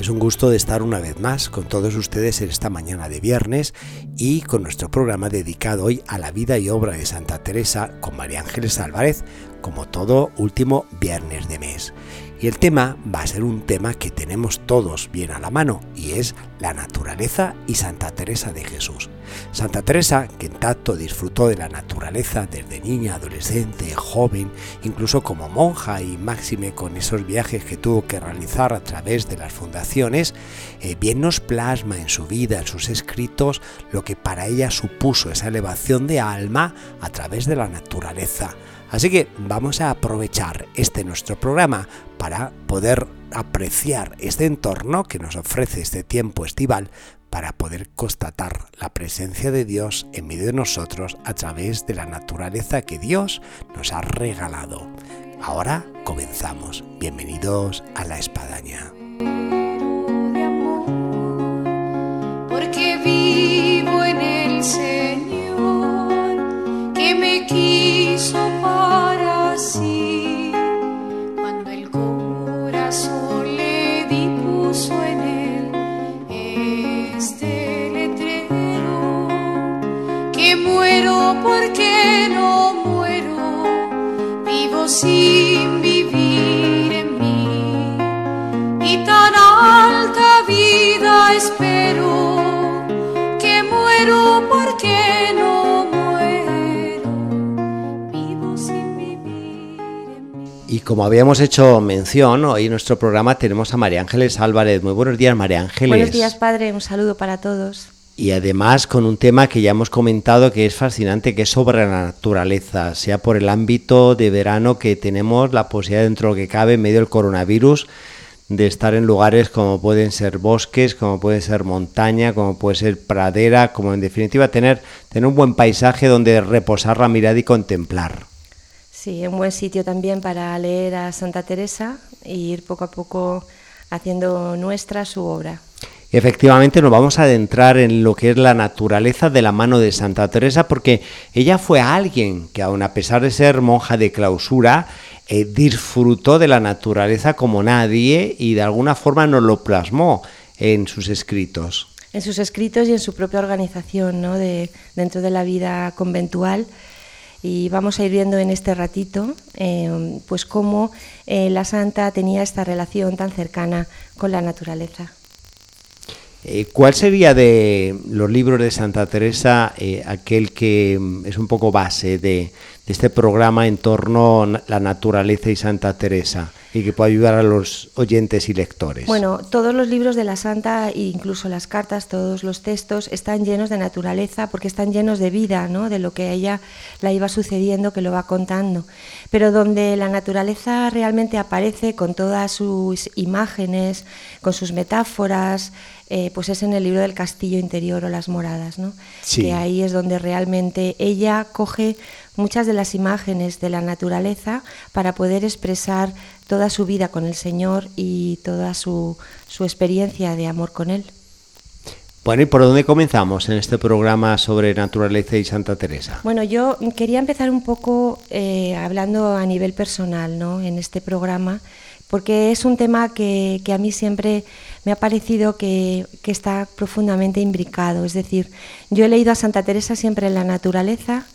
Es un gusto de estar una vez más con todos ustedes en esta mañana de viernes y con nuestro programa dedicado hoy a la vida y obra de Santa Teresa con María Ángeles Álvarez, como todo último viernes de mes. Y el tema va a ser un tema que tenemos todos bien a la mano y es la naturaleza y Santa Teresa de Jesús. Santa Teresa, que en tacto disfrutó de la naturaleza desde niña, adolescente, joven, incluso como monja y máxime con esos viajes que tuvo que realizar a través de las fundaciones, eh, bien nos plasma en su vida, en sus escritos, lo que para ella supuso esa elevación de alma a través de la naturaleza Así que vamos a aprovechar este nuestro programa para poder apreciar este entorno que nos ofrece este tiempo estival para poder constatar la presencia de Dios en medio de nosotros a través de la naturaleza que Dios nos ha regalado. Ahora comenzamos. Bienvenidos a la espadaña. Porque vivo en el Señor que me quiso cuando el corazón le dispuso en él este letrero que muero porque no muero vivo sin como habíamos hecho mención, hoy en nuestro programa tenemos a María Ángeles Álvarez. Muy buenos días, María Ángeles. Buenos días, padre. Un saludo para todos. Y además con un tema que ya hemos comentado que es fascinante, que es sobre la naturaleza, sea por el ámbito de verano que tenemos la posibilidad dentro de lo que cabe en medio del coronavirus de estar en lugares como pueden ser bosques, como puede ser montaña, como puede ser pradera, como en definitiva tener, tener un buen paisaje donde reposar la mirada y contemplar. Sí, un buen sitio también para leer a Santa Teresa e ir poco a poco haciendo nuestra su obra. Efectivamente nos vamos a adentrar en lo que es la naturaleza de la mano de Santa Teresa porque ella fue alguien que aun a pesar de ser monja de clausura, eh, disfrutó de la naturaleza como nadie y de alguna forma nos lo plasmó en sus escritos. En sus escritos y en su propia organización ¿no? de, dentro de la vida conventual y vamos a ir viendo en este ratito eh, pues cómo eh, la santa tenía esta relación tan cercana con la naturaleza. Eh, ¿Cuál sería de los libros de Santa Teresa aquel que mm, es un poco base de, de este programa en torno a la naturaleza y Santa Teresa? Y que pueda ayudar a los oyentes y lectores. Bueno, todos los libros de la Santa, incluso las cartas, todos los textos, están llenos de naturaleza porque están llenos de vida, ¿no? de lo que a ella la iba sucediendo, que lo va contando. Pero donde la naturaleza realmente aparece con todas sus imágenes, con sus metáforas, eh, pues es en el libro del castillo interior o las moradas, ¿no? que ahí es donde realmente ella coge muchas de las imágenes de la naturaleza para poder expresar toda su vida con el Señor y toda su, experiencia de amor con Él. Bueno, ¿y por dónde comenzamos en este programa sobre naturaleza y Santa Teresa? Bueno, yo quería empezar un poco eh, hablando a nivel personal ¿no? en este programa, porque es un tema que, a mí siempre me ha parecido que, está profundamente imbricado. Es decir, yo he leído a Santa Teresa siempre en la naturaleza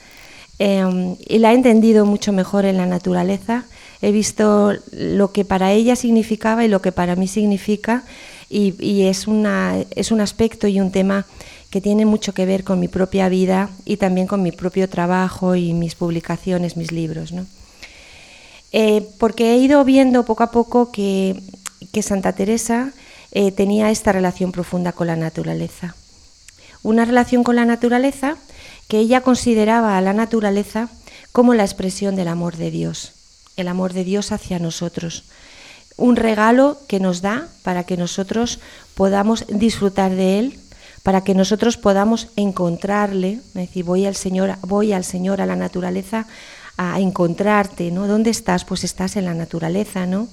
eh, y la he entendido mucho mejor en la naturaleza he visto lo que para ella significaba y lo que para mí significa y, es, un aspecto y un tema que tiene mucho que ver con mi propia vida y también con mi propio trabajo y mis publicaciones, mis libros. Eh, porque he ido viendo poco a poco que, Santa Teresa eh, tenía esta relación profunda con la naturaleza. Una relación con la naturaleza que ella consideraba a la naturaleza como la expresión del amor de Dios el amor de Dios hacia nosotros. Un regalo que nos da para que nosotros podamos disfrutar de Él, para que nosotros podamos encontrarle, es decir, voy al Señor, voy al Señor, a la naturaleza, a encontrarte, ¿no? ¿Dónde estás? Pues estás en la naturaleza, ¿no?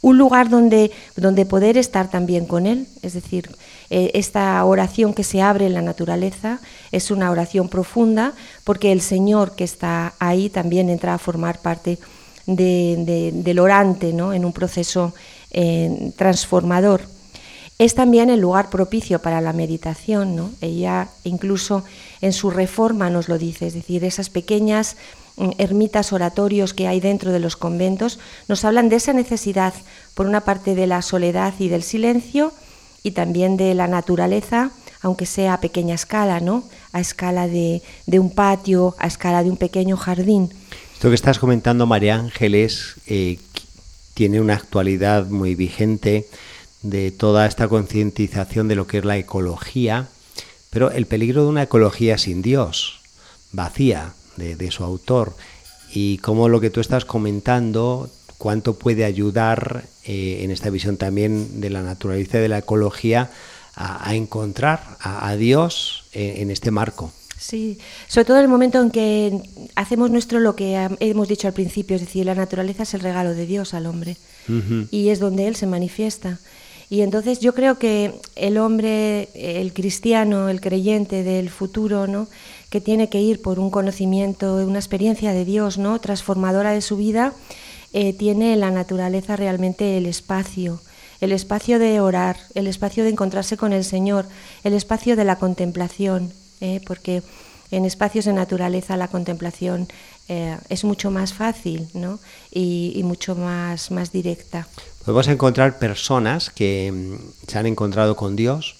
Un lugar donde, donde poder estar también con Él, es decir, eh, esta oración que se abre en la naturaleza es una oración profunda porque el Señor que está ahí también entra a formar parte del orante ¿no? en un proceso eh, transformador. Es también el lugar propicio para la meditación. ¿no? Ella incluso en su reforma nos lo dice, es decir, esas pequeñas mm, ermitas oratorios que hay dentro de los conventos nos hablan de esa necesidad, por una parte, de la soledad y del silencio, y también de la naturaleza, aunque sea a pequeña escala, ¿no? A escala de, un patio, a escala de un pequeño jardín. Esto que estás comentando, María Ángeles, eh, tiene una actualidad muy vigente de toda esta concientización de lo que es la ecología, pero el peligro de una ecología sin Dios, vacía de, su autor, y cómo lo que tú estás comentando cuánto puede ayudar eh, en esta visión también de la naturaleza y de la ecología a, encontrar a, Dios en, este marco. Sí, sobre todo en el momento en que hacemos nuestro lo que hemos dicho al principio, es decir, la naturaleza es el regalo de Dios al hombre y es donde Él se manifiesta. Y entonces yo creo que el hombre, el cristiano, el creyente del futuro, ¿no? que tiene que ir por un conocimiento, una experiencia de Dios, ¿no? transformadora de su vida, eh, tiene la naturaleza realmente el espacio, el espacio de orar, el espacio de encontrarse con el Señor, el espacio de la contemplación, ¿eh? porque en espacios de naturaleza la contemplación eh, es mucho más fácil ¿no? y, mucho más, más directa. Podemos encontrar personas que mm, se han encontrado con Dios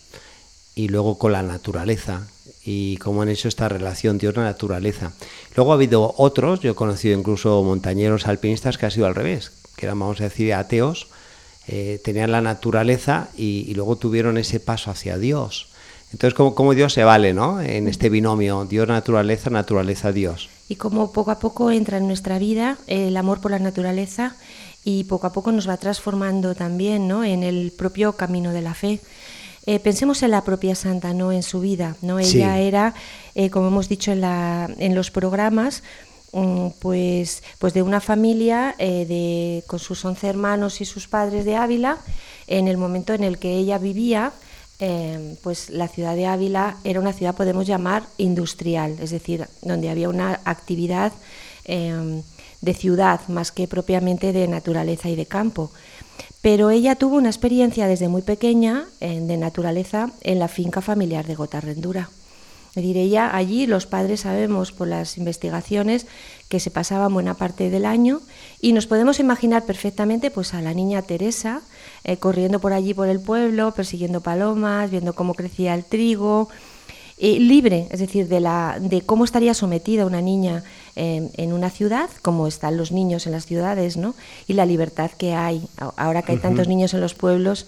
y luego con la naturaleza, y cómo han hecho esta relación Dios-naturaleza. Luego ha habido otros, yo he conocido incluso montañeros alpinistas que ha sido al revés, que eran, vamos a decir, ateos, eh, tenían la naturaleza y, luego tuvieron ese paso hacia Dios. Entonces, ¿cómo, Dios se vale ¿no? en este binomio Dios-naturaleza, naturaleza-Dios? Y cómo poco a poco entra en nuestra vida el amor por la naturaleza y poco a poco nos va transformando también ¿no? en el propio camino de la fe. Eh, pensemos en la propia santa, no en su vida. ¿no? Ella era, eh, como hemos dicho en, la, en los programas, mm, pues, pues de una familia eh, de, con sus once hermanos y sus padres de Ávila. En el momento en el que ella vivía, pues la ciudad de Ávila era una ciudad, podemos llamar, industrial, es decir, donde había una actividad de ciudad más que propiamente de naturaleza y de campo pero ella tuvo una experiencia desde muy pequeña de naturaleza en la finca familiar de Gotarrendura. Es decir, ella allí, los padres sabemos por las investigaciones que se pasaban buena parte del año y nos podemos imaginar perfectamente pues a la niña Teresa eh, corriendo por allí por el pueblo, persiguiendo palomas, viendo cómo crecía el trigo, eh, libre, es decir, de, la, de cómo estaría sometida una niña en una ciudad, como están los niños en las ciudades, ¿no? y la libertad que hay, ahora que hay tantos niños en los pueblos,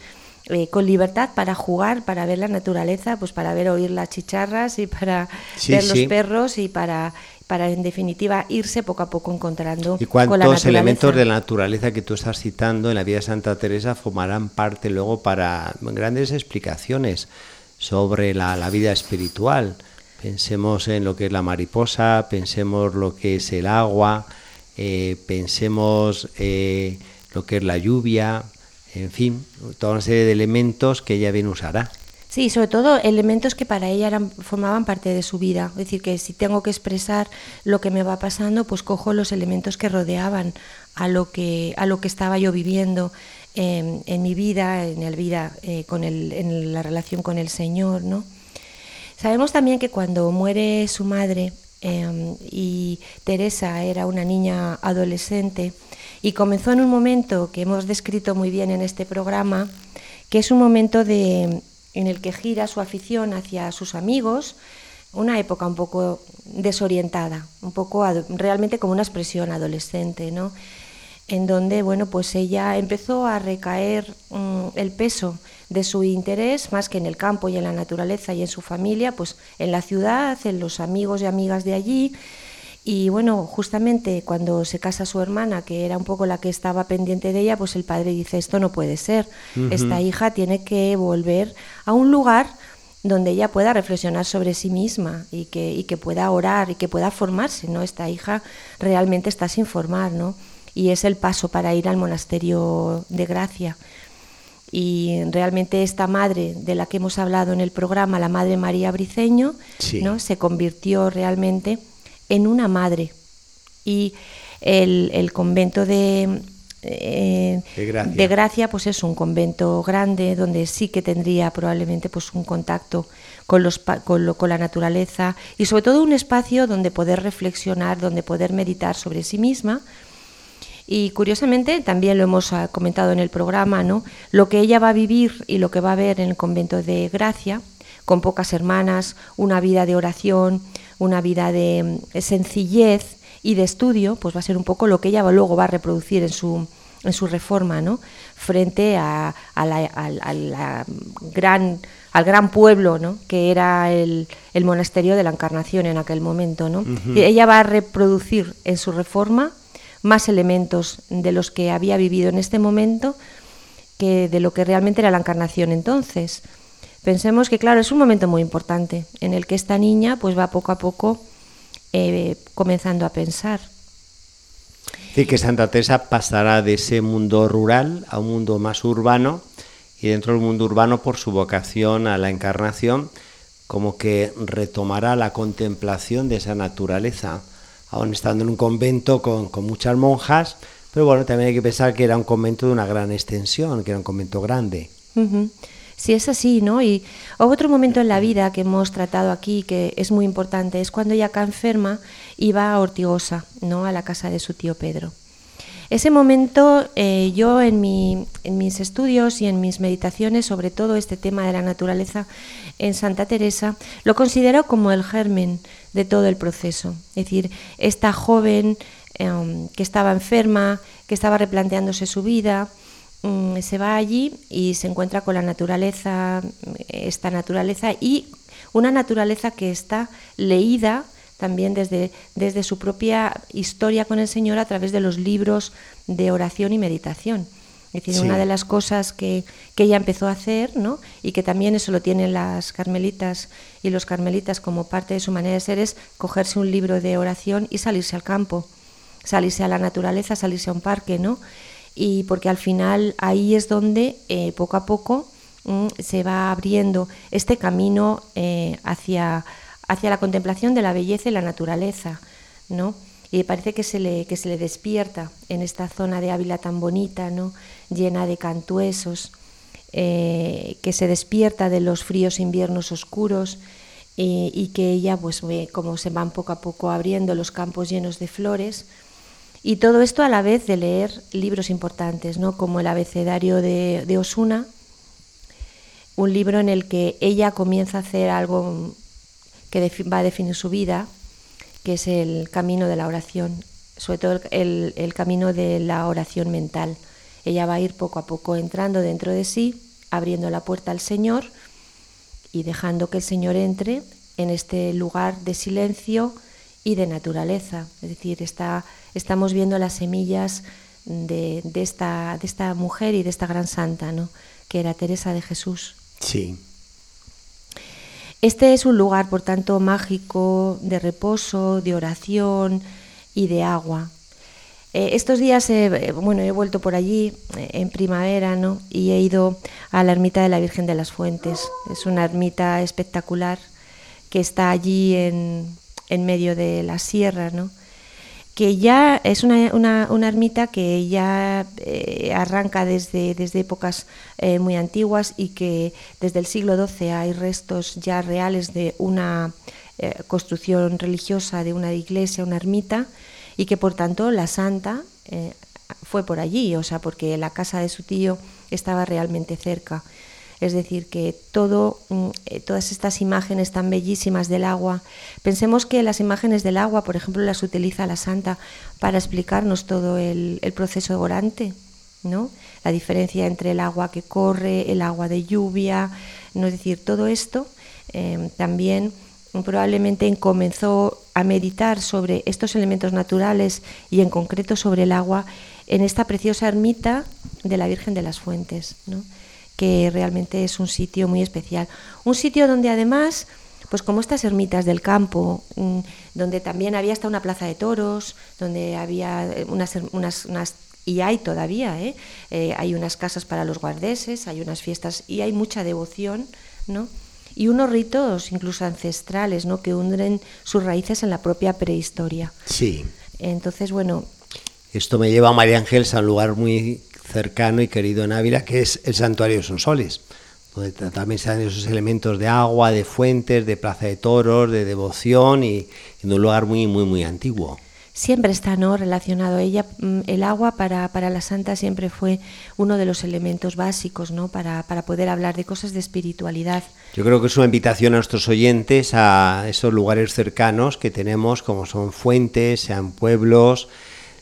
eh, con libertad para jugar, para ver la naturaleza, pues para ver oír las chicharras y para ver los perros y para para en definitiva irse poco a poco encontrando ¿Y cuántos elementos de la naturaleza que tú estás citando en la vida de Santa Teresa formarán parte luego para grandes explicaciones sobre la, la vida espiritual? Pensemos en lo que es la mariposa, pensemos lo que es el agua, eh, pensemos eh, lo que es la lluvia, en fin, toda una serie de elementos que ella bien usará. Sí, sobre todo elementos que para ella eran, formaban parte de su vida. Es decir, que si tengo que expresar lo que me va pasando, pues cojo los elementos que rodeaban a lo que, a lo que estaba yo viviendo eh, en mi vida, en, el vida con el, en la relación con el Señor, ¿no? Sabemos también que cuando muere su madre em, y Teresa era una niña adolescente y comenzó en un momento que hemos descrito muy bien en este programa, que es un momento de, en el que gira su afición hacia sus amigos, una época un poco desorientada, un poco realmente como una expresión adolescente, ¿no? en donde bueno, pues ella empezó a recaer mm, el peso de su interés más que en el campo y en la naturaleza y en su familia, pues en la ciudad, en los amigos y amigas de allí. Y bueno, justamente cuando se casa su hermana, que era un poco la que estaba pendiente de ella, pues el padre dice, esto no puede ser, esta hija tiene que volver a un lugar donde ella pueda reflexionar sobre sí misma y que, y que pueda orar y que pueda formarse, ¿no? Esta hija realmente está sin formar, ¿no? Y es el paso para ir al monasterio de Gracia. Y realmente esta madre de la que hemos hablado en el programa, la Madre María Briceño, ¿no? se convirtió realmente en una madre. Y el, el convento de, eh, de, Gracia. pues es un convento grande donde sí que tendría probablemente pues un contacto con, los, con, con, la naturaleza y sobre todo un espacio donde poder reflexionar, donde poder meditar sobre sí misma. Y curiosamente, también lo hemos ah, comentado en el programa, ¿no? lo que ella va a vivir y lo que va a ver en el convento de Gracia, con pocas hermanas, una vida de oración, una vida de mm, sencillez, y de estudio, pues va a ser un poco lo que ella luego va a reproducir en su, en su reforma, ¿no? frente a, la, gran, al gran pueblo ¿no? que era el, el, monasterio de la Encarnación en aquel momento. ¿no? y ella va a reproducir en su reforma más elementos de los que había vivido en este momento que de lo que realmente era la Encarnación entonces. Pensemos que, claro, es un momento muy importante en el que esta niña pues va poco a poco eh, comenzando a pensar. Decir que Santa Teresa pasará de ese mundo rural a un mundo más urbano y dentro del mundo urbano por su vocación a la encarnación como que retomará la contemplación de esa naturaleza, aún estando en un convento con, con muchas monjas, pero bueno, también hay que pensar que era un convento de una gran extensión, que era un convento grande. Si es así, ¿no? Y otro momento en la vida que hemos tratado aquí que es muy importante es cuando ella acá enferma y va a Ortigosa, ¿no? A la casa de su tío Pedro. Ese momento eh, yo en, mi, en mis estudios y en mis meditaciones sobre todo este tema de la naturaleza en Santa Teresa lo considero como el germen de todo el proceso. Es decir, esta joven em, que estaba enferma, que estaba replanteándose su vida, se va allí y se encuentra con la naturaleza, esta naturaleza y una naturaleza que está leída también desde, desde su propia historia con el Señor a través de los libros de oración y meditación. Es decir, una de las cosas que, que, ella empezó a hacer, ¿no? y que también eso lo tienen las carmelitas y los carmelitas como parte de su manera de ser, es cogerse un libro de oración y salirse al campo, salirse a la naturaleza, salirse a un parque, ¿no? Y porque al final ahí es donde eh, poco a poco mm, se va abriendo este camino eh, hacia, hacia la contemplación de la belleza y la naturaleza, ¿no? Y parece que se, le, que se le despierta en esta zona de Ávila tan bonita, ¿no? llena de cantuesos, eh, que se despierta de los fríos inviernos oscuros y que ella, pues como se van poco a poco abriendo los campos llenos de flores, y todo esto a la vez de leer libros importantes, ¿no? como el abecedario de, Osuna, un libro en el que ella comienza a hacer algo que va a definir su vida, que es el camino de la oración, sobre todo el, el, camino de la oración mental. Ella va a ir poco a poco entrando dentro de sí, abriendo la puerta al Señor y dejando que el Señor entre en este lugar de silencio y de naturaleza. Es decir, está estamos viendo las semillas de, esta, de esta mujer y de esta gran santa, ¿no? que era Teresa de Jesús. Sí. Este es un lugar, por tanto, mágico, de reposo, de oración y de agua. Eh, estos días, eh, bueno, he vuelto por allí eh, en primavera, ¿no? Y he ido a la ermita de la Virgen de las Fuentes. Es una ermita espectacular que está allí en, en medio de la sierra, ¿no? Que ya es una, una, ermita que ya eh, arranca desde, desde épocas eh, muy antiguas y que desde el siglo XII hay restos ya reales de una eh, construcción religiosa, de una iglesia, una ermita, y que por tanto la santa fue por allí, o sea, porque la casa de su tío estaba realmente cerca. Es decir, que todo, mm, eh, todas estas imágenes tan bellísimas del agua, pensemos que las imágenes del agua, por ejemplo, las utiliza la Santa para explicarnos todo el, proceso orante, ¿no? la diferencia entre el agua que corre, el agua de lluvia, ¿no? es decir, todo esto em, también probablemente comenzó a meditar sobre estos elementos naturales y en concreto sobre el agua en esta preciosa ermita de la Virgen de las Fuentes. ¿no? Que realmente es un sitio muy especial. Un sitio donde además pues como estas ermitas del campo, mm, donde también había hasta una plaza de toros, donde había eh, unas, unas, unas y hay todavía, ¿eh? ¿eh? hay unas casas para los guardeses, hay unas fiestas y hay mucha devoción, ¿no? Y unos ritos incluso ancestrales, ¿no? Que hunden sus raíces en la propia prehistoria. Sí. Entonces, bueno. Esto me lleva a María Ángeles a un lugar muy cercano y querido en Ávila, que es el Santuario de Sonsoles donde también se dan esos elementos de agua, de fuentes, de plaza de toros, de devoción y en un lugar muy, muy, muy antiguo. Siempre está ¿no? relacionado. Ella, mm, el agua para, para la santa siempre fue uno de los elementos básicos ¿no? para, para poder hablar de cosas de espiritualidad. Yo creo que es una invitación a nuestros oyentes a esos lugares cercanos que tenemos, como son fuentes, sean pueblos,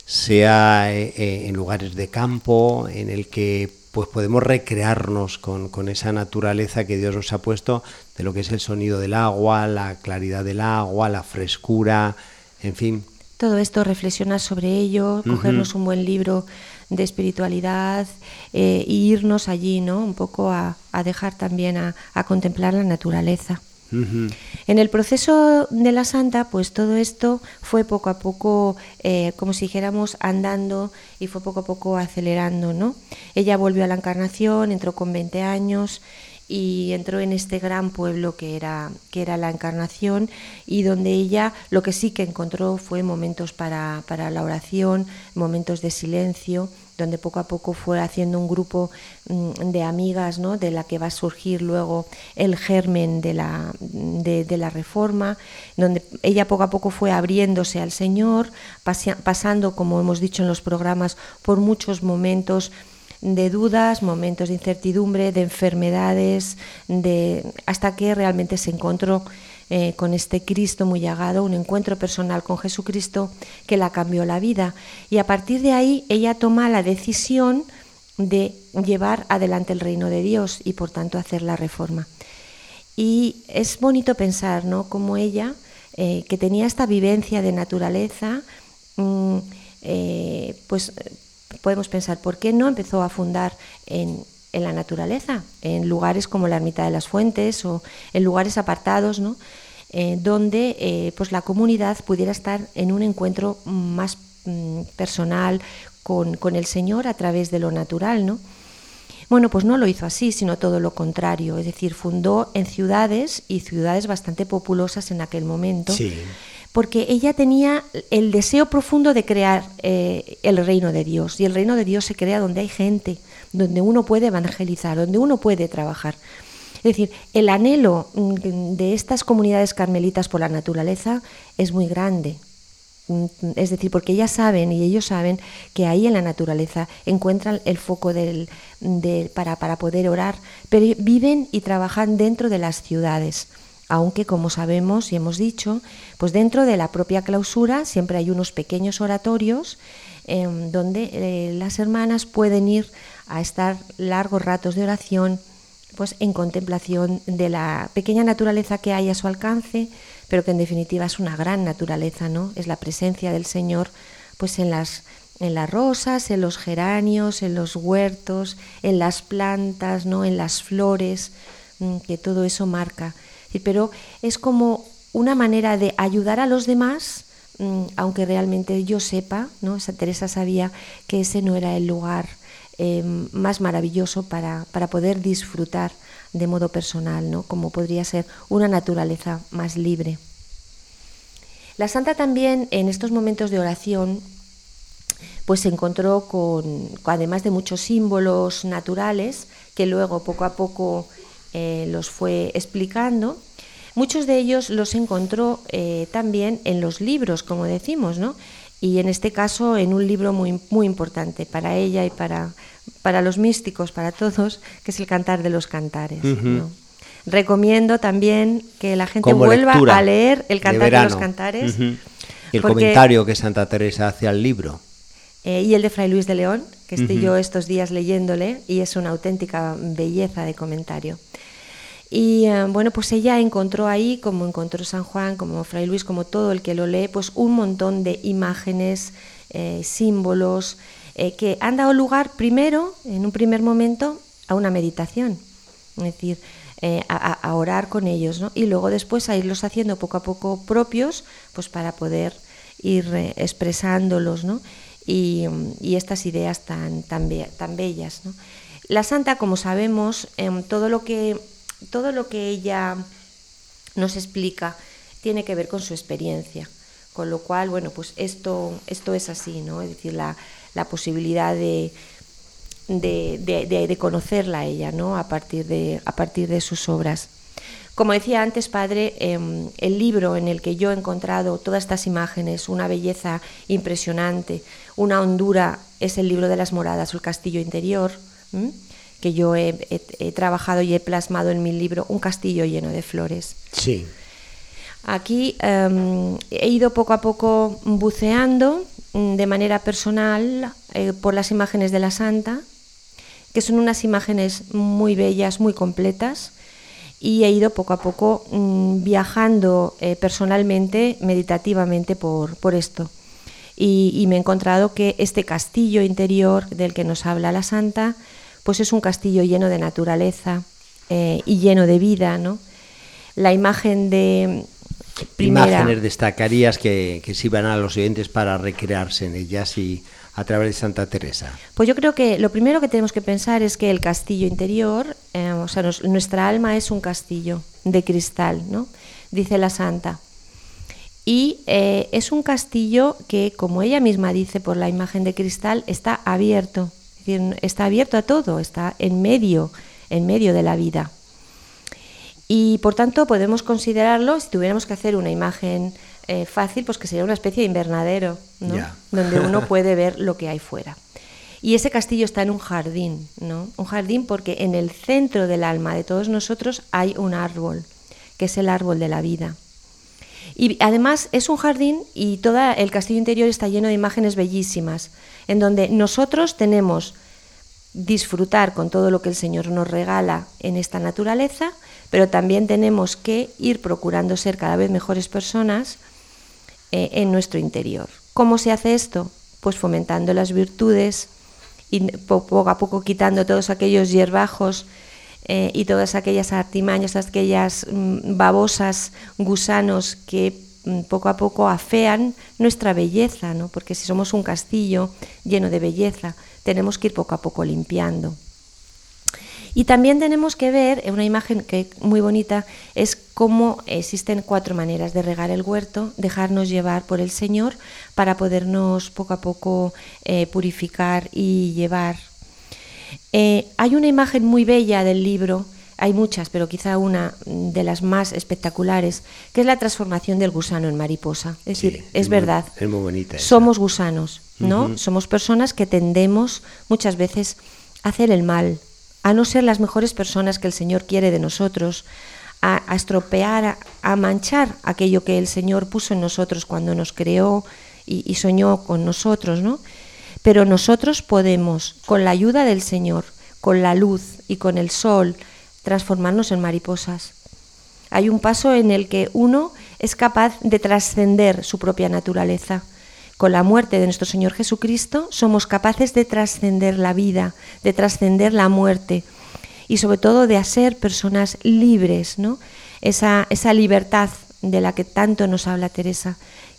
sea eh, eh, en lugares de campo, en el que pues podemos recrearnos con, con, esa naturaleza que Dios nos ha puesto de lo que es el sonido del agua, la claridad del agua, la frescura, en fin. Todo esto reflexionar sobre ello, cogernos un buen libro de espiritualidad eh, e irnos allí, ¿no? Un poco a, a dejar también a, a contemplar la naturaleza. En el proceso de la santa, pues todo esto fue poco a poco, eh, como si dijéramos, andando y fue poco a poco acelerando, ¿no? Ella volvió a la encarnación, entró con 20 años y entró en este gran pueblo que era, que era la encarnación y donde ella lo que sí que encontró fue momentos para, para la oración, momentos de silencio, donde poco a poco fue haciendo un grupo mm, de amigas, ¿no? de la que va a surgir luego el germen de la, de, la reforma, donde ella poco a poco fue abriéndose al Señor, pasando, como hemos dicho en los programas, por muchos momentos de dudas, momentos de incertidumbre, de enfermedades, de, hasta que realmente se encontró eh, con este Cristo muy llagado, un encuentro personal con Jesucristo que la cambió la vida. Y a partir de ahí ella toma la decisión de llevar adelante el reino de Dios y por tanto hacer la reforma. Y es bonito pensar, ¿no? Como ella, eh, que tenía esta vivencia de naturaleza, mm, eh, pues podemos pensar, ¿por qué no empezó a fundar en, en la naturaleza, en lugares como la ermita de las fuentes o en lugares apartados, ¿no? Eh, donde eh, pues la comunidad pudiera estar en un encuentro más mm, personal con, con, el Señor a través de lo natural, ¿no? Bueno, pues no lo hizo así, sino todo lo contrario, es decir, fundó en ciudades y ciudades bastante populosas en aquel momento. Porque ella tenía el deseo profundo de crear eh, el reino de Dios. Y el reino de Dios se crea donde hay gente, donde uno puede evangelizar, donde uno puede trabajar. Es decir, el anhelo mm, de estas comunidades carmelitas por la naturaleza es muy grande. Mm, es decir, porque ellas saben y ellos saben que ahí en la naturaleza encuentran el foco del, para, para poder orar, pero viven y trabajan dentro de las ciudades aunque como sabemos y hemos dicho, pues dentro de la propia clausura siempre hay unos pequeños oratorios em, donde eh, las hermanas pueden ir a estar largos ratos de oración, pues en contemplación de la pequeña naturaleza que hay a su alcance, pero que en definitiva es una gran naturaleza, ¿no? Es la presencia del Señor, pues en las en las rosas, en los geranios, en los huertos, en las plantas, ¿no? En las flores, mm, que todo eso marca. Pero es como una manera de ayudar a los demás, mm, aunque realmente yo sepa, ¿no? Teresa sabía que ese no era el lugar eh, más maravilloso para, para, poder disfrutar de modo personal, ¿no? como podría ser una naturaleza más libre. La santa también en estos momentos de oración pues se encontró con, además de muchos símbolos naturales, que luego poco a poco eh, los fue explicando, muchos de ellos los encontró eh, también en los libros, como decimos, ¿no? y en este caso en un libro muy, muy importante para ella y para, para los místicos, para todos, que es el Cantar de los Cantares. Recomiendo también que la gente vuelva a leer el Cantar de, los Cantares. Y el comentario que Santa Teresa hace al libro. Eh, y el de Fray Luis de León, que estoy yo estos días leyéndole, y es una auténtica belleza de comentario. Y eh, bueno, pues ella encontró ahí, como encontró San Juan, como Fray Luis, como todo el que lo lee, pues un montón de imágenes, eh, símbolos, eh, que han dado lugar primero, en un primer momento, a una meditación, es decir, a, orar con ellos, ¿no? y luego después a irlos haciendo poco a poco propios, pues para poder ir expresándolos, ¿no? y, estas ideas tan, tan, tan bellas. ¿no? La santa, como sabemos, em, todo, lo que, todo lo que ella nos explica tiene que ver con su experiencia. Con lo cual, bueno, pues esto, esto es así, ¿no? Es decir, la, la posibilidad de, de, conocerla a ella ¿no? a, partir de, a partir de sus obras. Como decía antes, padre, em, el libro en el que yo he encontrado todas estas imágenes, una belleza impresionante, una hondura, es el libro de las moradas, el castillo interior, que yo he, trabajado y he plasmado en mi libro, un castillo lleno de flores. Sí. Aquí em, he ido poco a poco buceando mm, de manera personal eh, por las imágenes de la santa, que son unas imágenes muy bellas, muy completas, y he ido poco a poco mm, viajando eh, personalmente, meditativamente por, por esto. Y, me he encontrado que este castillo interior del que nos habla la santa, pues es un castillo lleno de naturaleza eh, y lleno de vida, ¿no? La imagen de primera... Imágenes destacarías que, que sirvan a los oyentes para recrearse en ellas y a través de Santa Teresa? Pues yo creo que lo primero que tenemos que pensar es que el castillo interior, eh, o sea, nuestra alma es un castillo de cristal, ¿no? Dice la Santa. Y eh, es un castillo que, como ella misma dice por la imagen de cristal, está abierto, decir, está abierto a todo, está en medio, en medio de la vida. Y por tanto podemos considerarlo, si tuviéramos que hacer una imagen eh, fácil, pues que sería una especie de invernadero, donde uno puede ver lo que hay fuera. Y ese castillo está en un jardín, ¿no? Un jardín porque en el centro del alma de todos nosotros hay un árbol, que es el árbol de la vida. Y además es un jardín y todo el castillo interior está lleno de imágenes bellísimas, en donde nosotros tenemos disfrutar con todo lo que el Señor nos regala en esta naturaleza, pero también tenemos que ir procurando ser cada vez mejores personas eh, en nuestro interior. ¿Cómo se hace esto? Pues fomentando las virtudes y poco a poco quitando todos aquellos hierbajos eh, y todas aquellas artimañas, aquellas mm, babosas, gusanos que mm, poco a poco afean nuestra belleza, ¿no? porque si somos un castillo lleno de belleza, tenemos que ir poco a poco limpiando. Y también tenemos que ver, una imagen que muy bonita, es cómo existen cuatro maneras de regar el huerto, dejarnos llevar por el Señor para podernos poco a poco eh, purificar y llevar. Eh, hay una imagen muy bella del libro, hay muchas, pero quizá una de las más espectaculares, que es la transformación del gusano en mariposa. Es decir, es, verdad. es muy bonita. Somos gusanos, ¿no? Somos personas que tendemos muchas veces a hacer el mal, a no ser las mejores personas que el Señor quiere de nosotros, a, estropear, a, manchar aquello que el Señor puso en nosotros cuando nos creó y, soñó con nosotros, ¿no? Pero nosotros podemos, con la ayuda del Señor, con la luz y con el sol, transformarnos en mariposas. Hay un paso en el que uno es capaz de trascender su propia naturaleza con la muerte de nuestro Señor Jesucristo somos capaces de trascender la vida, de trascender la muerte y sobre todo de hacer personas libres, ¿no? Esa, esa libertad de la que tanto nos habla Teresa,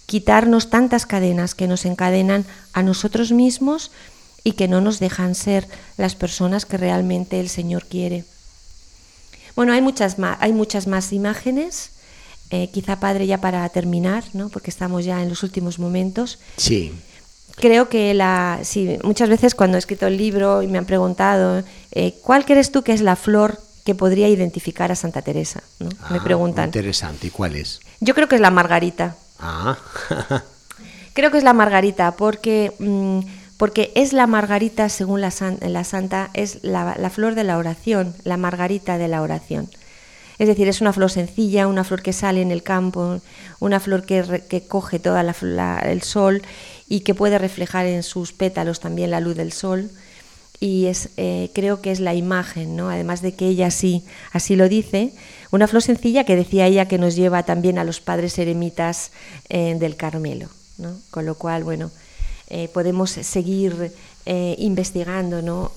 quitarnos tantas cadenas que nos encadenan a nosotros mismos y que no nos dejan ser las personas que realmente el Señor quiere. Bueno, hay muchas más, hay muchas más imágenes eh, quizá padre ya para terminar, ¿no? porque estamos ya en los últimos momentos. Sí. Creo que la, sí, muchas veces cuando he escrito el libro y me han preguntado, eh, ¿cuál crees tú que es la flor que podría identificar a Santa Teresa? me ah, preguntan. Interesante, ¿y cuál es? Yo creo que es la margarita. Ah. creo que es la margarita, porque, mm, porque es la margarita, según la, la santa, es la, flor de la oración, la margarita de la oración. Es decir, es una flor sencilla, una flor que sale en el campo, una flor que, coge todo el sol y que puede reflejar en sus pétalos también la luz del sol. Y es, eh, creo que es la imagen, ¿no? además de que ella así, así lo dice, una flor sencilla que decía ella que nos lleva también a los padres eremitas eh, del Carmelo. ¿no? Con lo cual, bueno, eh, podemos seguir investigando, ¿no?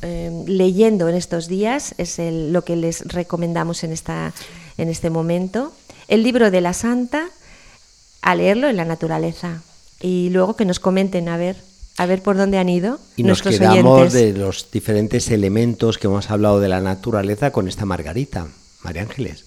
Leyendo en estos días, es lo que les recomendamos en, esta, en este momento. El libro de la Santa, a leerlo en la naturaleza. Y luego que nos comenten, a ver, a ver por dónde han ido. Y nos quedamos de los diferentes elementos que hemos hablado de la naturaleza con esta Margarita, María Ángeles.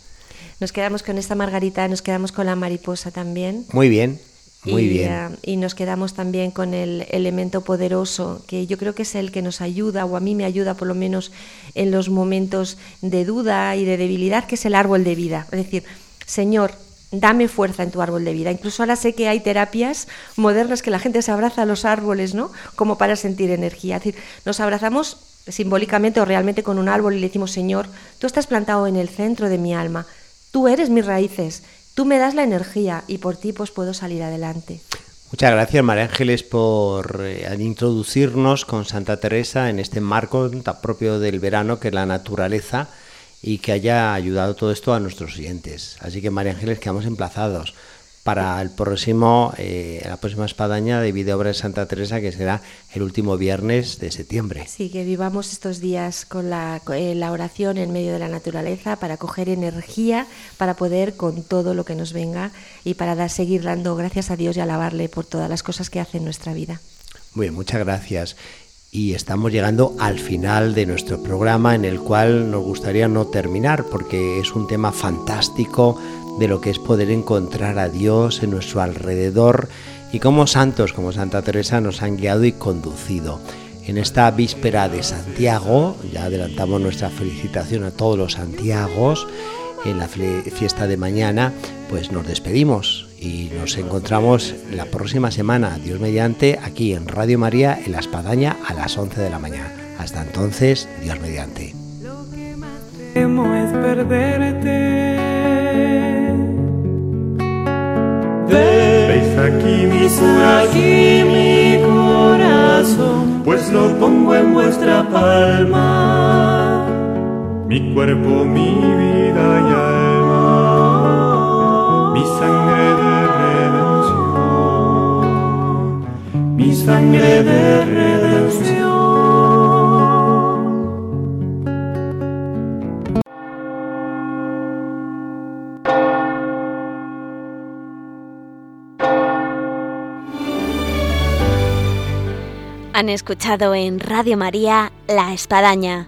Nos quedamos con esta Margarita, nos quedamos con la mariposa también. Muy bien. Muy bien. Eh, y nos quedamos también con el elemento poderoso, que yo creo que es el que nos ayuda, o a mí me ayuda por lo menos en los momentos de duda y de debilidad, que es el árbol de vida. Es decir, Señor, dame fuerza en tu árbol de vida. Incluso ahora sé que hay terapias modernas que la gente se abraza a los árboles, ¿no? Como para sentir energía. Es decir, nos abrazamos simbólicamente o realmente con un árbol y le decimos, Señor, tú estás plantado en el centro de mi alma, tú eres mis raíces Tú me das la energía y por ti pues puedo salir adelante. Muchas gracias María Ángeles por eh, introducirnos con Santa Teresa en este marco tan propio del verano que es la naturaleza y que haya ayudado todo esto a nuestros oyentes. Así que María Ángeles quedamos emplazados para el próximo, eh, la próxima espadaña de Vida Obra de Santa Teresa, que será el último viernes de septiembre. Sí, que vivamos estos días con la, eh, la, oración en medio de la naturaleza para coger energía, para poder con todo lo que nos venga y para dar, seguir dando gracias a Dios y alabarle por todas las cosas que hace en nuestra vida. Muy bien, muchas gracias. Y estamos llegando al final de nuestro programa en el cual nos gustaría no terminar porque es un tema fantástico de lo que es poder encontrar a Dios en nuestro alrededor y cómo santos como Santa Teresa nos han guiado y conducido. En esta víspera de Santiago, ya adelantamos nuestra felicitación a todos los Santiagos, en la fiesta de mañana, pues nos despedimos y nos encontramos la próxima semana, Dios mediante, aquí en Radio María, en La Espadaña, a las 11 de la mañana. Hasta entonces, Dios mediante. Lo que más temo es perderte. Veis aquí mi aquí mi corazón, pues lo pongo en vuestra palma. Mi cuerpo, mi vida y alma, mi sangre de redención, mi sangre de redención. Han escuchado en Radio María La Espadaña,